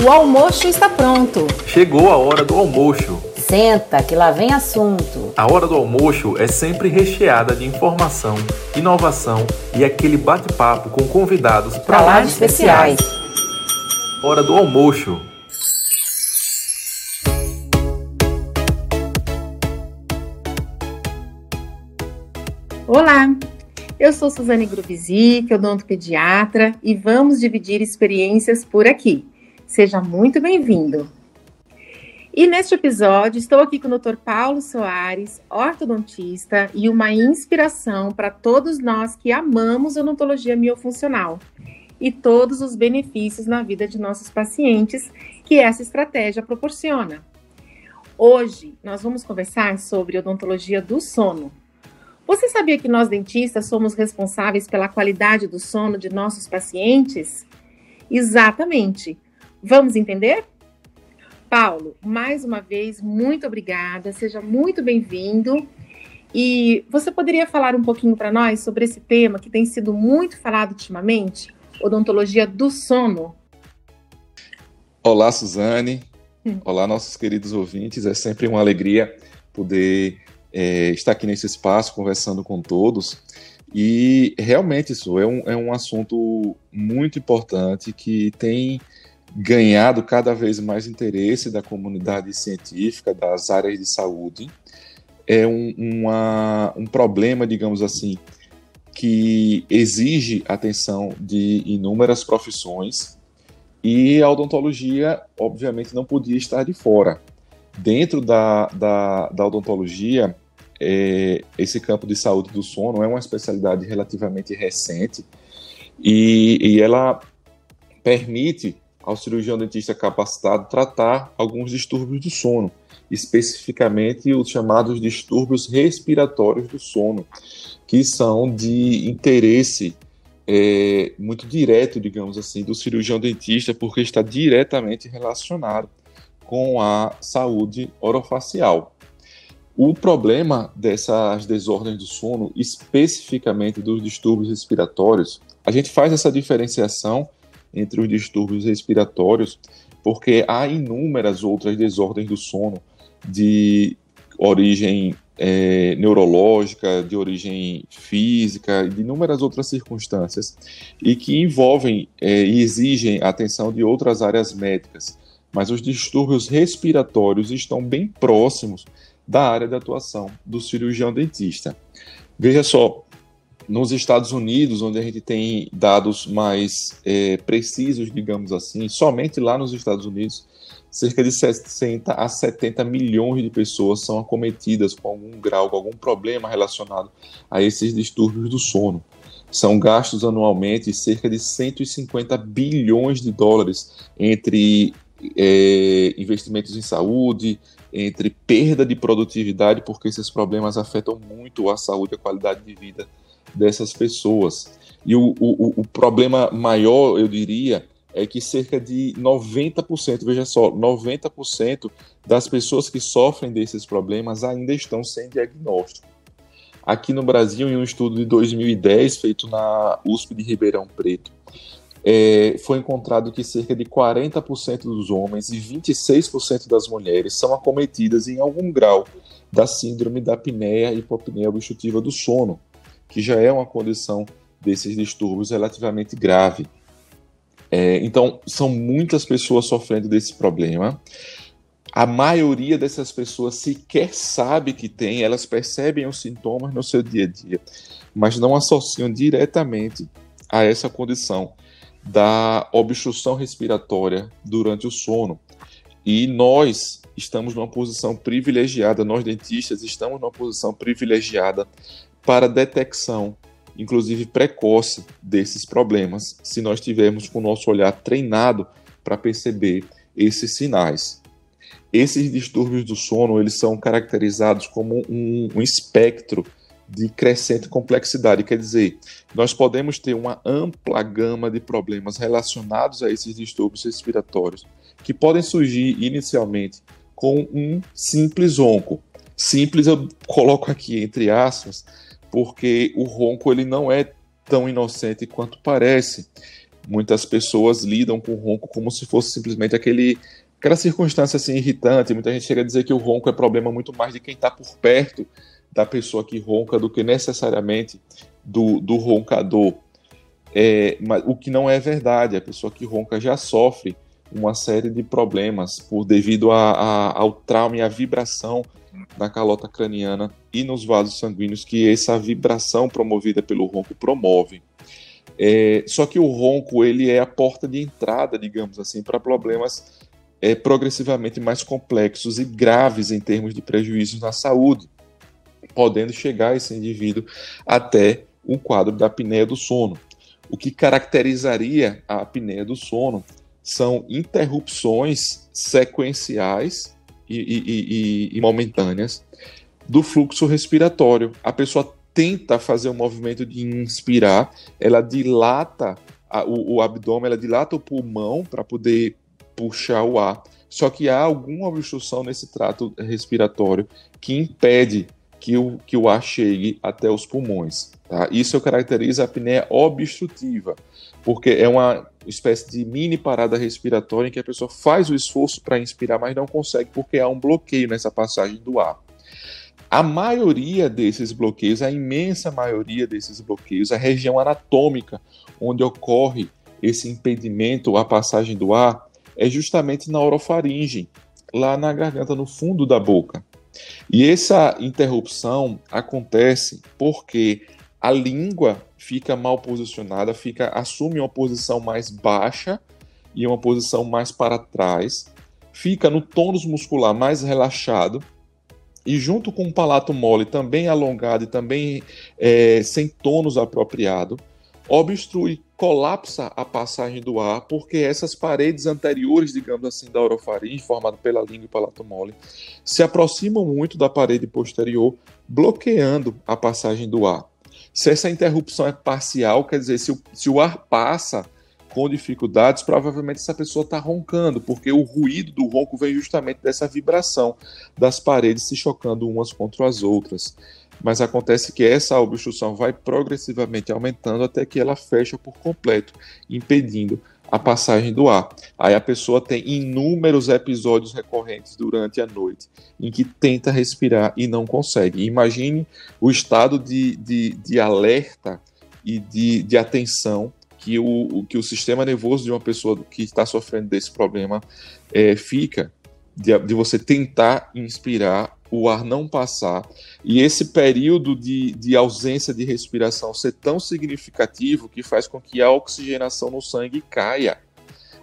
O almoço está pronto. Chegou a hora do almoço. Senta, que lá vem assunto. A hora do almoço é sempre recheada de informação, inovação e aquele bate-papo com convidados para lá de especiais. Hora do almoço. Olá, eu sou Suzane Grubizic, odontopediatra, e vamos dividir experiências por aqui. Seja muito bem-vindo. E neste episódio, estou aqui com o Dr. Paulo Soares, ortodontista e uma inspiração para todos nós que amamos odontologia miofuncional e todos os benefícios na vida de nossos pacientes que essa estratégia proporciona. Hoje, nós vamos conversar sobre odontologia do sono. Você sabia que nós dentistas somos responsáveis pela qualidade do sono de nossos pacientes? Exatamente. Vamos entender? Paulo, mais uma vez, muito obrigada, seja muito bem-vindo. E você poderia falar um pouquinho para nós sobre esse tema que tem sido muito falado ultimamente, odontologia do sono? Olá, Suzane. Hum. Olá, nossos queridos ouvintes. É sempre uma alegria poder é, estar aqui nesse espaço conversando com todos. E realmente isso é um, é um assunto muito importante que tem ganhado cada vez mais interesse da comunidade científica, das áreas de saúde. É um, uma, um problema, digamos assim, que exige atenção de inúmeras profissões e a odontologia, obviamente, não podia estar de fora. Dentro da, da, da odontologia, é, esse campo de saúde do sono é uma especialidade relativamente recente e, e ela permite ao cirurgião dentista capacitado tratar alguns distúrbios do sono, especificamente os chamados distúrbios respiratórios do sono, que são de interesse é, muito direto, digamos assim, do cirurgião dentista, porque está diretamente relacionado com a saúde orofacial. O problema dessas desordens do sono, especificamente dos distúrbios respiratórios, a gente faz essa diferenciação entre os distúrbios respiratórios, porque há inúmeras outras desordens do sono de origem é, neurológica, de origem física, de inúmeras outras circunstâncias, e que envolvem é, e exigem a atenção de outras áreas médicas. Mas os distúrbios respiratórios estão bem próximos da área de atuação do cirurgião dentista. Veja só, nos Estados Unidos, onde a gente tem dados mais é, precisos, digamos assim, somente lá nos Estados Unidos, cerca de 60 a 70 milhões de pessoas são acometidas com algum grau, com algum problema relacionado a esses distúrbios do sono. São gastos anualmente cerca de 150 bilhões de dólares entre é, investimentos em saúde, entre perda de produtividade, porque esses problemas afetam muito a saúde e a qualidade de vida dessas pessoas. E o, o, o problema maior, eu diria, é que cerca de 90%, veja só, 90% das pessoas que sofrem desses problemas ainda estão sem diagnóstico. Aqui no Brasil, em um estudo de 2010 feito na USP de Ribeirão Preto, é, foi encontrado que cerca de 40% dos homens e 26% das mulheres são acometidas em algum grau da síndrome da apneia e hipopneia obstrutiva do sono, que já é uma condição desses distúrbios relativamente grave. É, então, são muitas pessoas sofrendo desse problema. A maioria dessas pessoas sequer sabe que tem, elas percebem os sintomas no seu dia a dia, mas não associam diretamente a essa condição da obstrução respiratória durante o sono. E nós estamos numa posição privilegiada, nós dentistas estamos numa posição privilegiada para detecção, inclusive precoce, desses problemas, se nós tivermos com o nosso olhar treinado para perceber esses sinais. Esses distúrbios do sono, eles são caracterizados como um, um espectro de crescente complexidade. Quer dizer, nós podemos ter uma ampla gama de problemas relacionados a esses distúrbios respiratórios, que podem surgir inicialmente com um simples ronco. Simples eu coloco aqui entre aspas, porque o ronco ele não é tão inocente quanto parece. muitas pessoas lidam com o ronco como se fosse simplesmente aquele aquela circunstância assim irritante. Muita gente chega a dizer que o ronco é problema muito mais de quem está por perto da pessoa que ronca do que necessariamente do, do roncador. É, mas, o que não é verdade, a pessoa que ronca já sofre uma série de problemas por devido a, a, ao trauma e à vibração na calota craniana e nos vasos sanguíneos que essa vibração promovida pelo ronco promove. É, só que o ronco ele é a porta de entrada, digamos assim, para problemas é, progressivamente mais complexos e graves em termos de prejuízos na saúde, podendo chegar esse indivíduo até um quadro da apneia do sono. O que caracterizaria a apneia do sono são interrupções sequenciais e, e, e, momentâneas do fluxo respiratório. A pessoa tenta fazer um movimento de inspirar, ela dilata a, o, o, abdômen, ela dilata o pulmão para poder puxar o ar. Só que há alguma obstrução nesse trato respiratório que impede que o, que o ar chegue até os pulmões. Tá? Isso caracteriza a apneia obstrutiva, porque é uma espécie de mini parada respiratória em que a pessoa faz o esforço para inspirar, mas não consegue porque há um bloqueio nessa passagem do ar. A maioria desses bloqueios, a imensa maioria desses bloqueios, a região anatômica onde ocorre esse impedimento à passagem do ar é justamente na orofaringe, lá na garganta, no fundo da boca. E essa interrupção acontece porque a língua fica mal posicionada, fica assume uma posição mais baixa e uma posição mais para trás, fica no tônus muscular mais relaxado e junto com o palato mole também alongado e também é, sem tônus apropriado, obstrui, colapsa a passagem do ar, porque essas paredes anteriores, digamos assim, da orofaringe, formada pela língua e palato mole, se aproximam muito da parede posterior, bloqueando a passagem do ar. Se essa interrupção é parcial, quer dizer, se o, se o ar passa com dificuldades, provavelmente essa pessoa está roncando, porque o ruído do ronco vem justamente dessa vibração das paredes se chocando umas contra as outras. Mas acontece que essa obstrução vai progressivamente aumentando até que ela fecha por completo, impedindo a passagem do ar. Aí a pessoa tem inúmeros episódios recorrentes durante a noite em que tenta respirar e não consegue. Imagine o estado de, de, de alerta e de, de atenção que o, que o sistema nervoso de uma pessoa que está sofrendo desse problema é, fica, de, de, você tentar inspirar, o ar não passar, e esse período de, de ausência de respiração ser tão significativo que faz com que a oxigenação no sangue caia.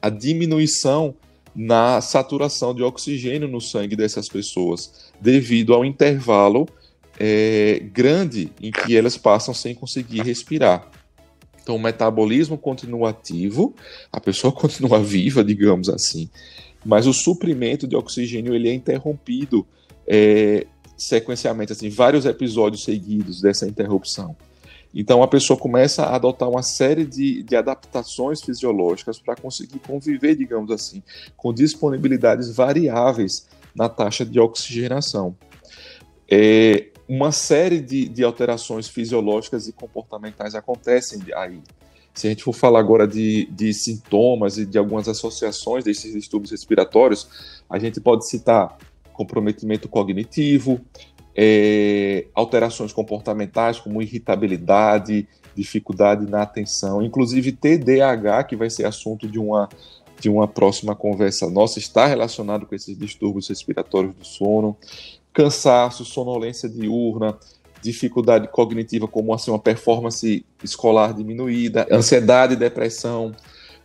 A diminuição na saturação de oxigênio no sangue dessas pessoas, devido ao intervalo é, grande em que elas passam sem conseguir respirar. Então, o metabolismo continua ativo, a pessoa continua viva, digamos assim, mas o suprimento de oxigênio ele é interrompido é, sequencialmente, assim, vários episódios seguidos dessa interrupção. Então, a pessoa começa a adotar uma série de, de adaptações fisiológicas para conseguir conviver, digamos assim, com disponibilidades variáveis na taxa de oxigenação. É, uma série de, de alterações fisiológicas e comportamentais acontecem aí. Se a gente for falar agora de, de sintomas e de algumas associações desses distúrbios respiratórios, a gente pode citar comprometimento cognitivo, é, alterações comportamentais como irritabilidade, dificuldade na atenção, inclusive TDAH, que vai ser assunto de uma, de uma próxima conversa nossa, está relacionado com esses distúrbios respiratórios do sono, cansaço, sonolência diurna, dificuldade cognitiva, como assim, uma performance escolar diminuída, ansiedade e depressão,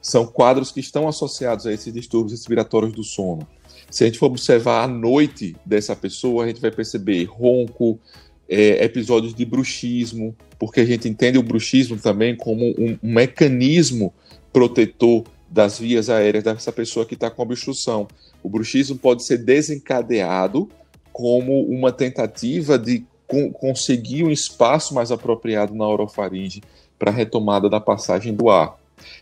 são quadros que estão associados a esses distúrbios respiratórios do sono. Se a gente for observar a noite dessa pessoa, a gente vai perceber ronco, é, episódios de bruxismo, porque a gente entende o bruxismo também como um, um mecanismo protetor das vias aéreas dessa pessoa que está com obstrução. O bruxismo pode ser desencadeado como uma tentativa de conseguir um espaço mais apropriado na orofaringe para retomada da passagem do ar.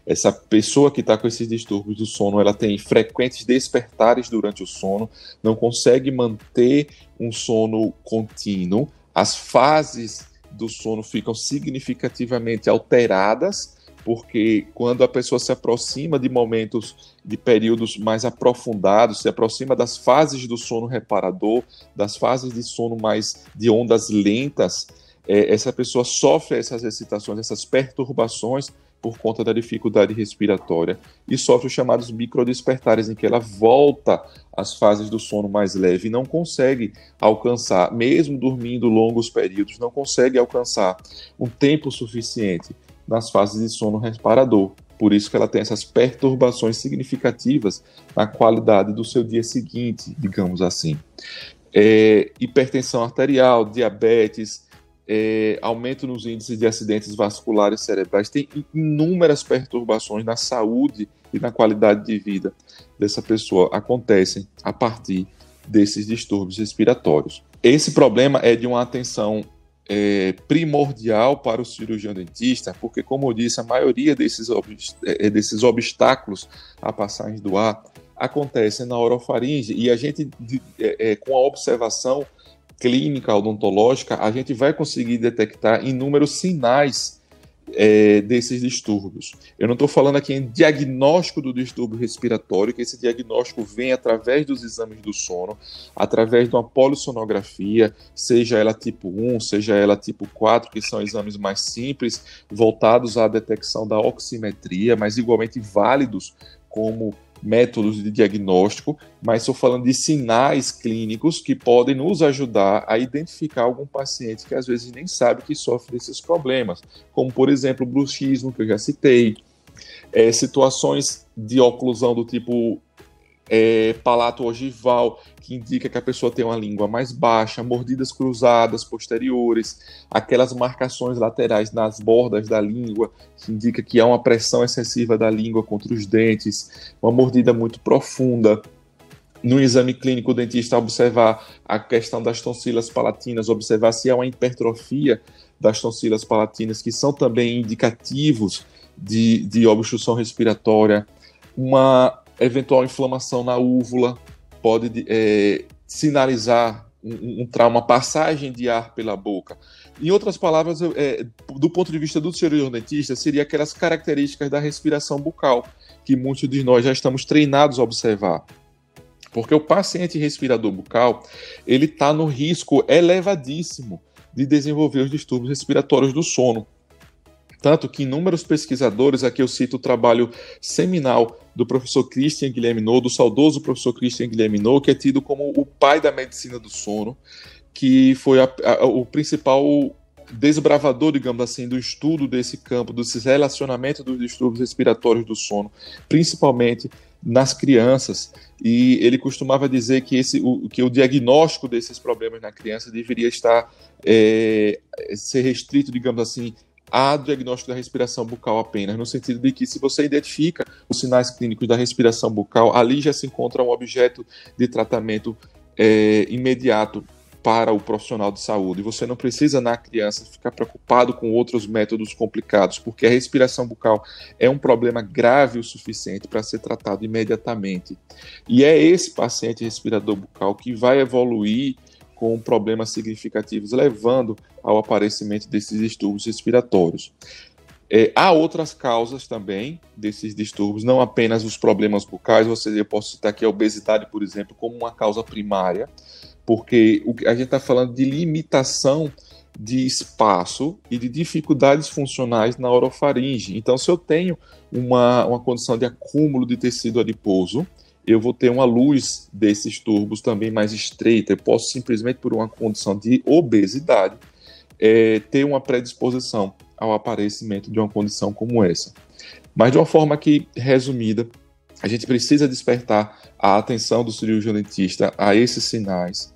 Essa pessoa que está com esses distúrbios do sono, ela tem frequentes despertares durante o sono, não consegue manter um sono contínuo, as fases do sono ficam significativamente alteradas porque quando a pessoa se aproxima de momentos, de períodos mais aprofundados, se aproxima das fases do sono reparador, das fases de sono mais de ondas lentas, é, essa pessoa sofre essas excitações, essas perturbações por conta da dificuldade respiratória e sofre os chamados microdespertares, em que ela volta às fases do sono mais leve e não consegue alcançar, mesmo dormindo longos períodos, não consegue alcançar um tempo suficiente nas fases de sono reparador. Por isso que ela tem essas perturbações significativas na qualidade do seu dia seguinte, digamos assim. É, hipertensão arterial, diabetes, é, aumento nos índices de acidentes vasculares cerebrais, tem inúmeras perturbações na saúde e na qualidade de vida dessa pessoa. Acontecem a partir desses distúrbios respiratórios. Esse problema é de uma atenção é, primordial para o cirurgião dentista, porque, como eu disse, a maioria desses, é, desses obstáculos à passagem do ar acontecem na orofaringe. E a gente, é, é, com a observação clínica odontológica, a gente vai conseguir detectar inúmeros sinais é, desses distúrbios. Eu não estou falando aqui em diagnóstico do distúrbio respiratório, que esse diagnóstico vem através dos exames do sono, através de uma polissonografia, seja ela tipo 1, seja ela tipo 4, que são exames mais simples, voltados à detecção da oximetria, mas igualmente válidos como métodos de diagnóstico, mas estou falando de sinais clínicos que podem nos ajudar a identificar algum paciente que às vezes nem sabe que sofre desses problemas, como por exemplo bruxismo, que eu já citei, é, situações de oclusão do tipo é, palato ogival, que indica que a pessoa tem uma língua mais baixa, mordidas cruzadas posteriores, aquelas marcações laterais nas bordas da língua, que indica que há uma pressão excessiva da língua contra os dentes, uma mordida muito profunda. No exame clínico, o dentista observar a questão das tonsilas palatinas, observar se há uma hipertrofia das tonsilas palatinas, que são também indicativos de, de obstrução respiratória, uma eventual inflamação na úvula pode é, sinalizar um, um, trauma, passagem de ar pela boca. Em outras palavras, é, do ponto de vista do cirurgião dentista, seria aquelas características da respiração bucal que muitos de nós já estamos treinados a observar. Porque o paciente respirador bucal, ele está no risco elevadíssimo de desenvolver os distúrbios respiratórios do sono. Tanto que inúmeros pesquisadores, aqui eu cito o trabalho seminal do professor Christian Guilherminot, do saudoso professor Christian Guilherminot, que é tido como o pai da medicina do sono, que foi a, a, o principal desbravador, digamos assim, do estudo desse campo, desse relacionamento dos distúrbios respiratórios do sono, principalmente nas crianças. E ele costumava dizer que, esse, o, que o diagnóstico desses problemas na criança deveria estar é, ser restrito, digamos assim, há diagnóstico da respiração bucal apenas, no sentido de que se você identifica os sinais clínicos da respiração bucal, ali já se encontra um objeto de tratamento é, imediato para o profissional de saúde. Você não precisa, na criança, ficar preocupado com outros métodos complicados, porque a respiração bucal é um problema grave o suficiente para ser tratado imediatamente. E é esse paciente respirador bucal que vai evoluir com problemas significativos, levando ao aparecimento desses distúrbios respiratórios. É, há outras causas também desses distúrbios, não apenas os problemas bucais, você, eu posso citar aqui a obesidade, por exemplo, como uma causa primária, porque o, a gente está falando de limitação de espaço e de dificuldades funcionais na orofaringe. Então, se eu tenho uma, uma condição de acúmulo de tecido adiposo, eu vou ter uma luz desses turbos também mais estreita. Eu posso simplesmente, por uma condição de obesidade, é, ter uma predisposição ao aparecimento de uma condição como essa. Mas de uma forma que, resumida, a gente precisa despertar a atenção do cirurgião dentista a esses sinais,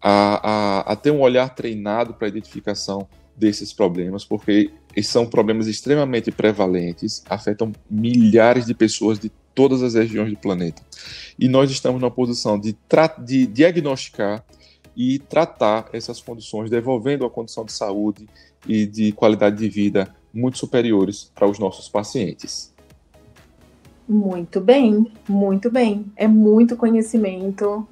a, a, a ter um olhar treinado para a identificação desses problemas, porque são problemas extremamente prevalentes, afetam milhares de pessoas de todas as regiões do planeta. E nós estamos na posição de, de diagnosticar e tratar essas condições, devolvendo a condição de saúde e de qualidade de vida muito superiores para os nossos pacientes. Muito bem, muito bem. É muito conhecimento.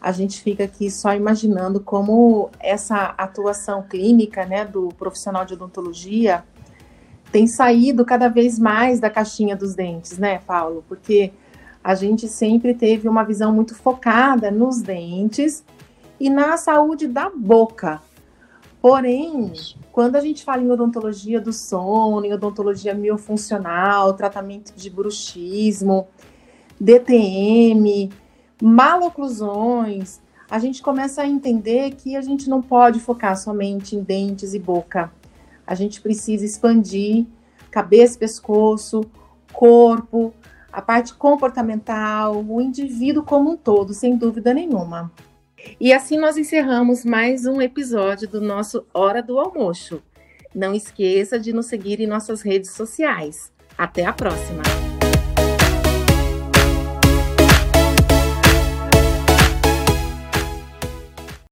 A gente fica aqui só imaginando como essa atuação clínica, né, do profissional de odontologia tem saído cada vez mais da caixinha dos dentes, né, Paulo? Porque a gente sempre teve uma visão muito focada nos dentes e na saúde da boca. Porém, quando a gente fala em odontologia do sono, em odontologia miofuncional, tratamento de bruxismo, DTM, maloclusões, a gente começa a entender que a gente não pode focar somente em dentes e boca. A gente precisa expandir cabeça, pescoço, corpo, a parte comportamental, o indivíduo como um todo, sem dúvida nenhuma. E assim nós encerramos mais um episódio do nosso Hora do Almoço. Não esqueça de nos seguir em nossas redes sociais. Até a próxima!